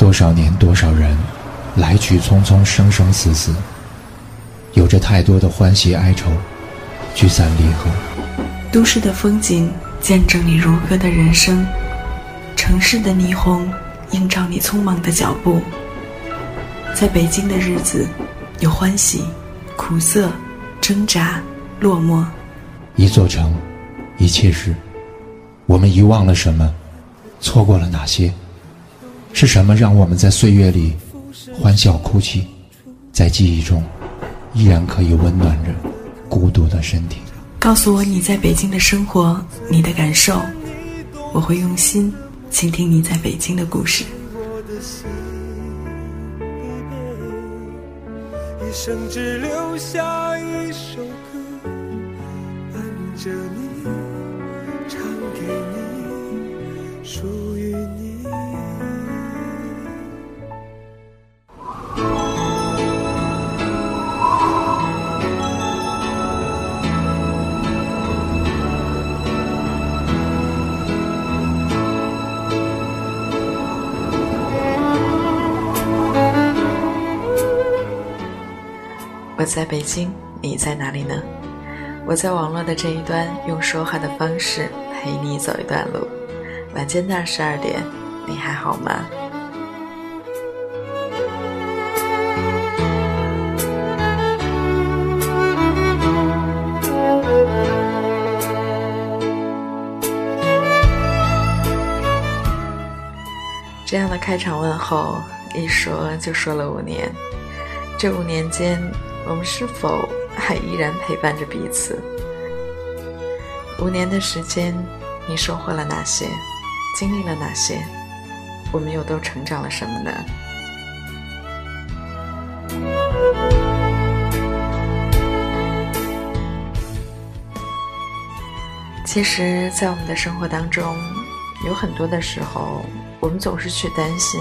多少年，多少人，来去匆匆，生生死死，有着太多的欢喜哀愁，聚散离合。都市的风景见证你如歌的人生，城市的霓虹映照你匆忙的脚步。在北京的日子，有欢喜、苦涩、挣扎、落寞。一座城，一切事，我们遗忘了什么？错过了哪些？是什么让我们在岁月里欢笑哭泣，在记忆中依然可以温暖着孤独的身体？告诉我你在北京的生活，你的感受，我会用心倾听你在北京的故事。一生只留下一首歌，伴着你，我在北京，你在哪里呢？我在网络的这一端，用说话的方式陪你走一段路。晚间的十二点，你还好吗？这样的开场问候，一说就说了五年。这五年间。我们是否还依然陪伴着彼此？五年的时间，你收获了哪些？经历了哪些？我们又都成长了什么呢？其实，在我们的生活当中，有很多的时候，我们总是去担心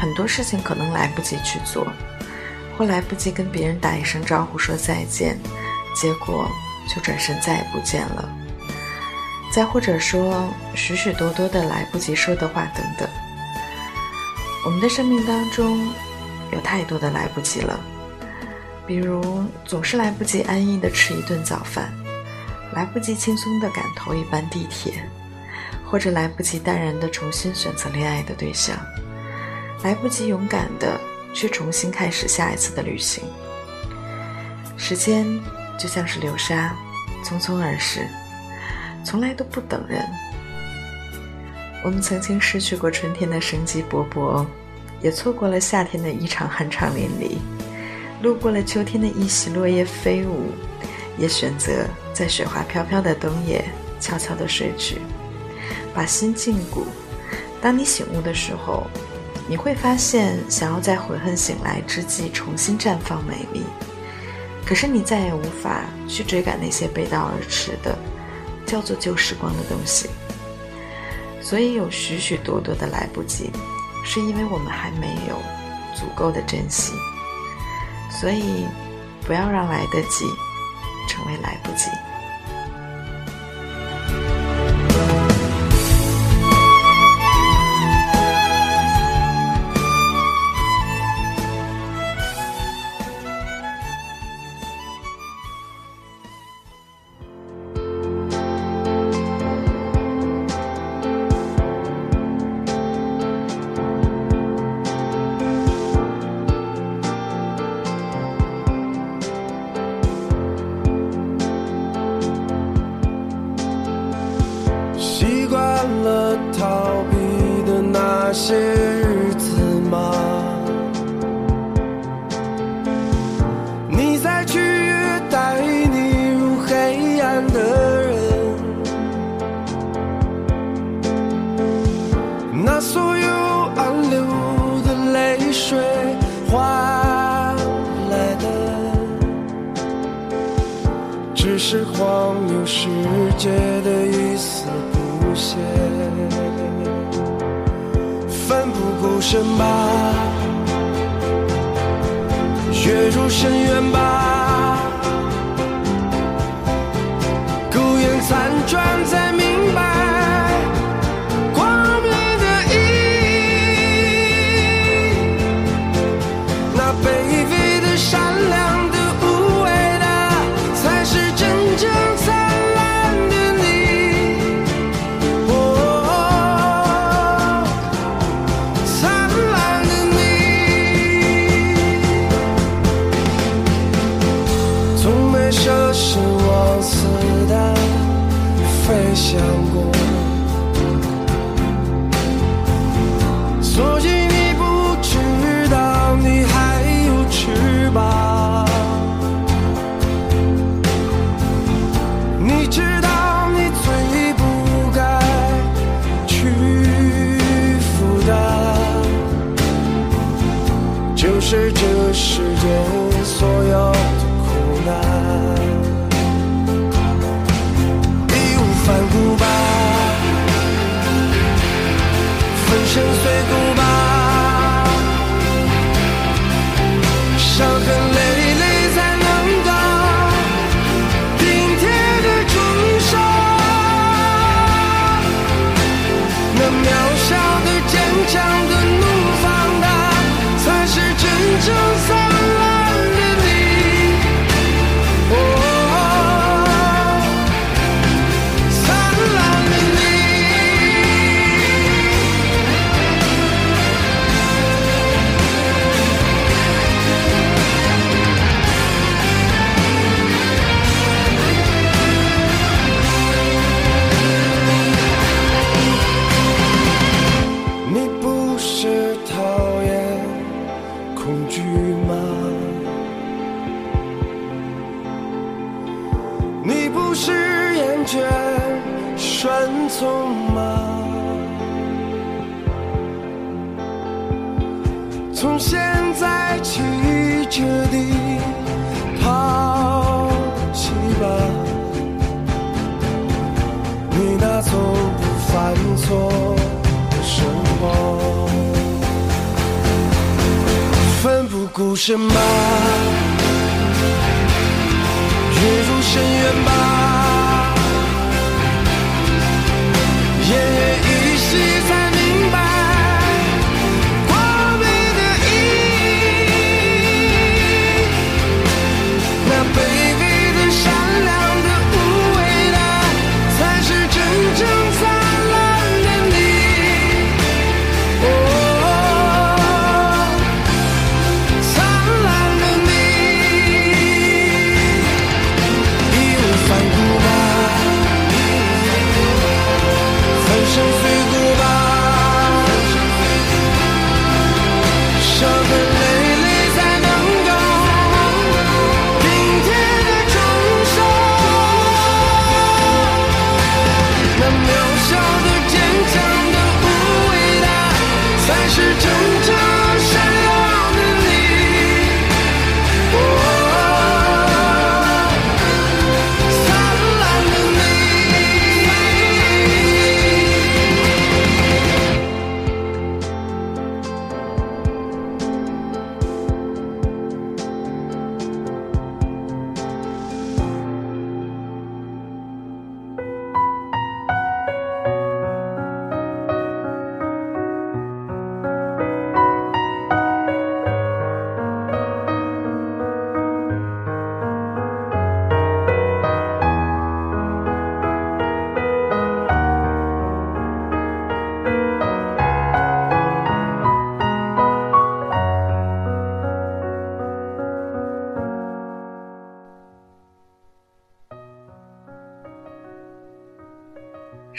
很多事情可能来不及去做。或来不及跟别人打一声招呼说再见，结果就转身再也不见了。再或者说许许多多的来不及说的话等等。我们的生命当中有太多的来不及了，比如总是来不及安逸的吃一顿早饭，来不及轻松的赶头一班地铁，或者来不及淡然的重新选择恋爱的对象，来不及勇敢的。去重新开始下一次的旅行。时间就像是流沙，匆匆而逝，从来都不等人。我们曾经失去过春天的生机勃勃，也错过了夏天的一场酣畅淋漓，路过了秋天的一袭落叶飞舞，也选择在雪花飘飘的冬夜悄悄地睡去，把心禁锢。当你醒悟的时候。你会发现，想要在悔恨醒来之际重新绽放美丽，可是你再也无法去追赶那些背道而驰的，叫做旧时光的东西。所以有许许多多的来不及，是因为我们还没有足够的珍惜。所以，不要让来得及成为来不及。习惯了逃避的那些日子吗？你在取悦带你入黑暗的人，那所有暗流的泪水换来的，只是荒谬世界的一深吧，跃入深渊吧，没想过，所以你不知道你还有翅膀。你知道你最不该去负担，就是这世界。身碎不顾身吧，跃入深渊吧，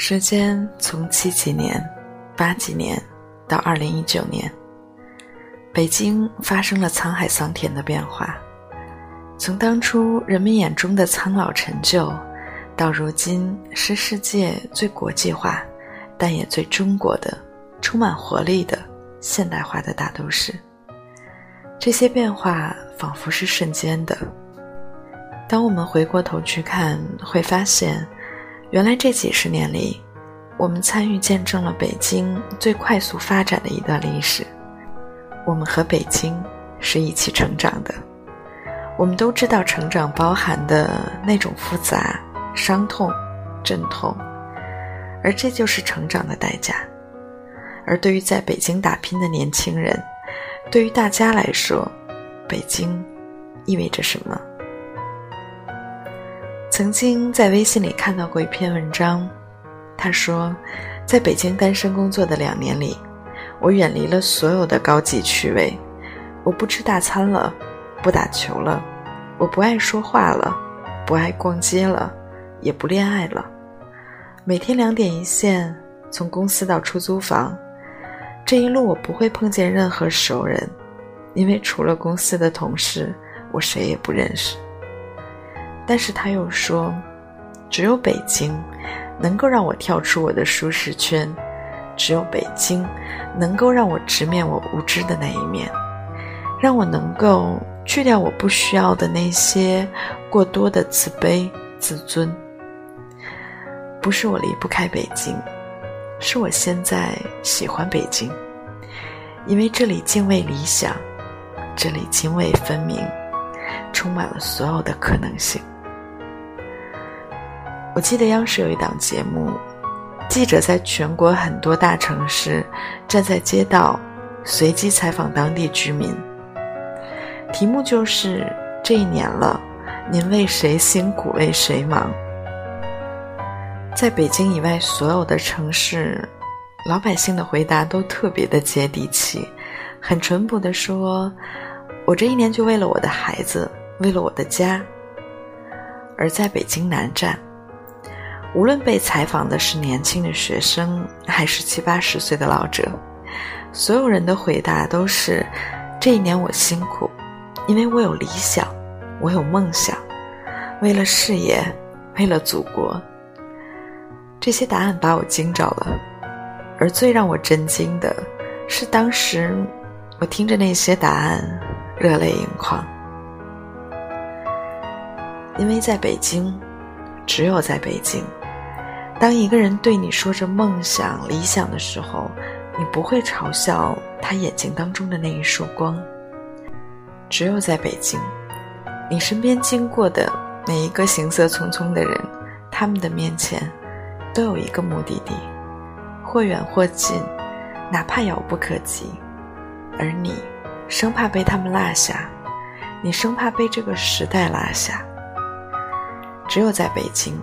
时间从七几年、八几年到二零一九年，北京发生了沧海桑田的变化。从当初人们眼中的苍老陈旧，到如今是世界最国际化，但也最中国的、充满活力的现代化的大都市。这些变化仿佛是瞬间的。当我们回过头去看，会发现。原来这几十年里，我们参与见证了北京最快速发展的一段历史。我们和北京是一起成长的，我们都知道成长包含的那种复杂、伤痛、阵痛，而这就是成长的代价。而对于在北京打拼的年轻人，对于大家来说，北京意味着什么？曾经在微信里看到过一篇文章，他说，在北京单身工作的两年里，我远离了所有的高级趣味，我不吃大餐了，不打球了，我不爱说话了，不爱逛街了，也不恋爱了。每天两点一线，从公司到出租房，这一路我不会碰见任何熟人，因为除了公司的同事，我谁也不认识。但是他又说，只有北京能够让我跳出我的舒适圈，只有北京能够让我直面我无知的那一面，让我能够去掉我不需要的那些过多的自卑自尊。不是我离不开北京，是我现在喜欢北京，因为这里敬畏理想，这里泾渭分明，充满了所有的可能性。我记得央视有一档节目，记者在全国很多大城市站在街道，随机采访当地居民。题目就是这一年了，您为谁辛苦为谁忙？在北京以外所有的城市，老百姓的回答都特别的接地气，很淳朴的说：“我这一年就为了我的孩子，为了我的家。”而在北京南站，无论被采访的是年轻的学生，还是七八十岁的老者，所有人的回答都是：“这一年我辛苦，因为我有理想，我有梦想，为了事业，为了祖国。”这些答案把我惊着了，而最让我震惊的是，当时我听着那些答案，热泪盈眶，因为在北京，只有在北京。当一个人对你说着梦想、理想的时候，你不会嘲笑他眼睛当中的那一束光。只有在北京，你身边经过的每一个行色匆匆的人，他们的面前都有一个目的地，或远或近，哪怕遥不可及。而你，生怕被他们落下，你生怕被这个时代落下。只有在北京。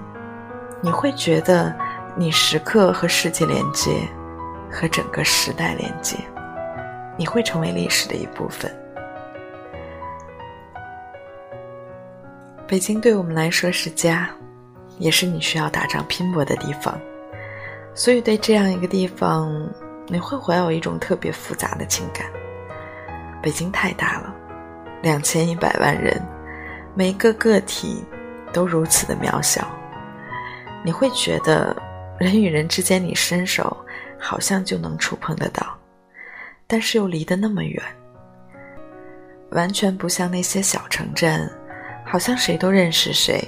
你会觉得，你时刻和世界连接，和整个时代连接，你会成为历史的一部分。北京对我们来说是家，也是你需要打仗拼搏的地方，所以对这样一个地方，你会怀有一种特别复杂的情感。北京太大了，两千一百万人，每一个个体都如此的渺小。你会觉得人与人之间，你伸手好像就能触碰得到，但是又离得那么远，完全不像那些小城镇，好像谁都认识谁，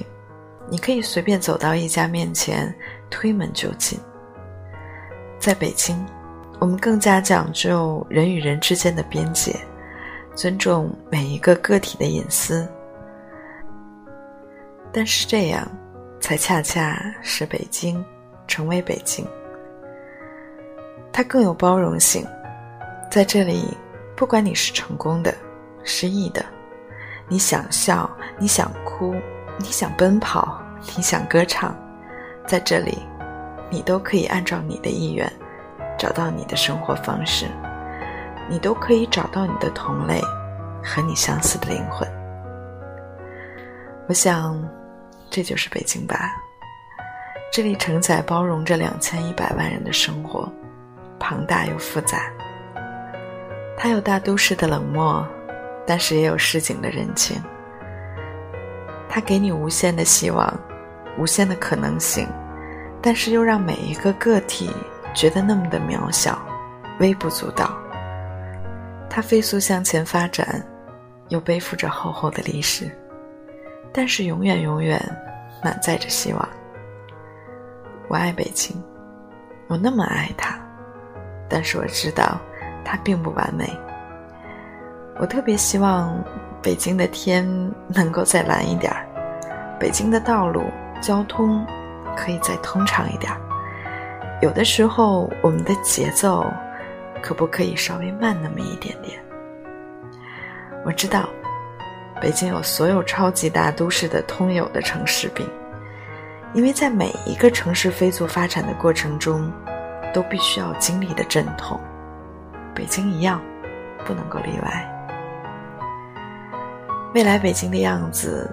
你可以随便走到一家面前，推门就进。在北京，我们更加讲究人与人之间的边界，尊重每一个个体的隐私，但是这样。才恰恰是北京，成为北京。它更有包容性，在这里，不管你是成功的、失意的，你想笑，你想哭，你想奔跑，你想歌唱，在这里，你都可以按照你的意愿，找到你的生活方式，你都可以找到你的同类，和你相似的灵魂。我想。这就是北京吧，这里承载包容着两千一百万人的生活，庞大又复杂。它有大都市的冷漠，但是也有市井的人情。它给你无限的希望，无限的可能性，但是又让每一个个体觉得那么的渺小，微不足道。它飞速向前发展，又背负着厚厚的历史。但是永远永远满载着希望。我爱北京，我那么爱它，但是我知道它并不完美。我特别希望北京的天能够再蓝一点儿，北京的道路交通可以再通畅一点儿。有的时候我们的节奏可不可以稍微慢那么一点点？我知道。北京有所有超级大都市的通有的城市病，因为在每一个城市飞速发展的过程中，都必须要经历的阵痛。北京一样，不能够例外。未来北京的样子，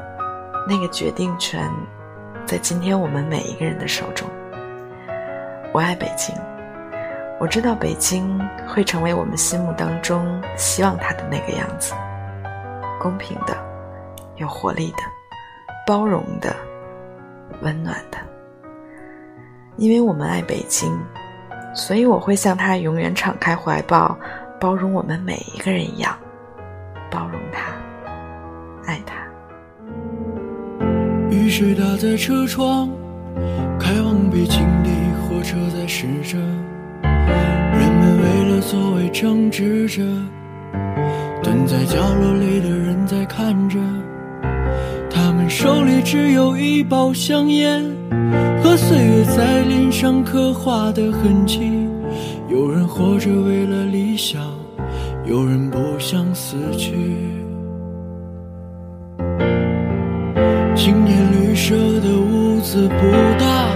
那个决定权，在今天我们每一个人的手中。我爱北京，我知道北京会成为我们心目当中希望它的那个样子。公平的，有活力的，包容的，温暖的。因为我们爱北京，所以我会像他永远敞开怀抱，包容我们每一个人一样。包容他，爱他。雨水打在车窗，开往北京的火车在驶着，人们为了座位争执着，蹲在角落里的人在看着，他们手里只有一包香烟和岁月在脸上刻画的痕迹。有人活着为了理想，有人不想死去。青年旅社的屋子不大，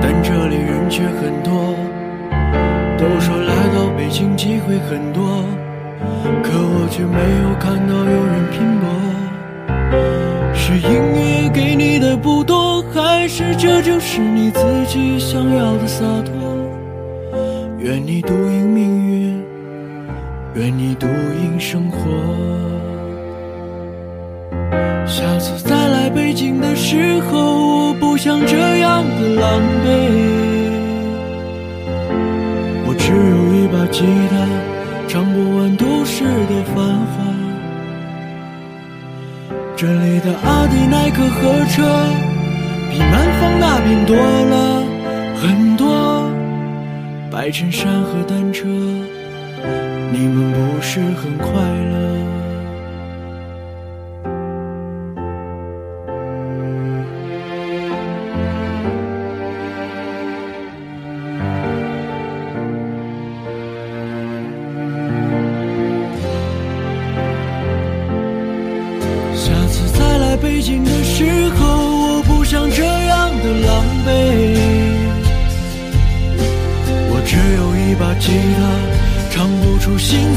但这里人却很多。都说来到北京机会很多，可我却没有看到有人拼搏。是音乐给你的不多，还是这就是你自己想要的洒脱？愿你独赢命运，愿你独赢生活。下次再来北京的时候，我不想这样的狼狈。我只有一把吉他，唱不都市的繁华。这里的阿迪耐克和车，比南方那边多了很多。白衬衫和单车，你们不是很快乐？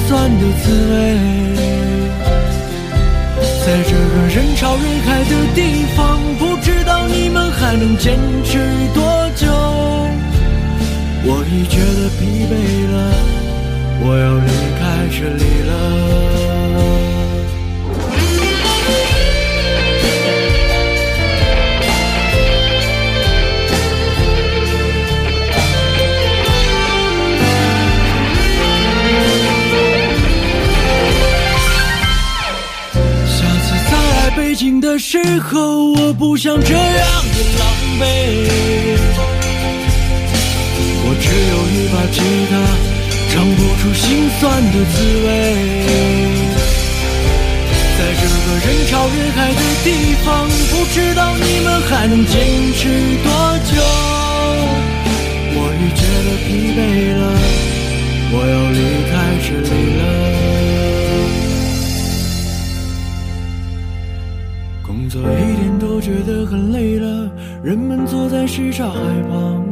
酸的滋味。在这个人潮人海的地方，不知道你们还能坚持多久。我已觉得疲惫了，我要离开这里了。时候，我不想这样的狼狈。我只有一把吉他，唱不出心酸的滋味。在这个人潮人海的地方，不知道你们还能坚持多久。觉得很累了，人们坐在什刹海旁，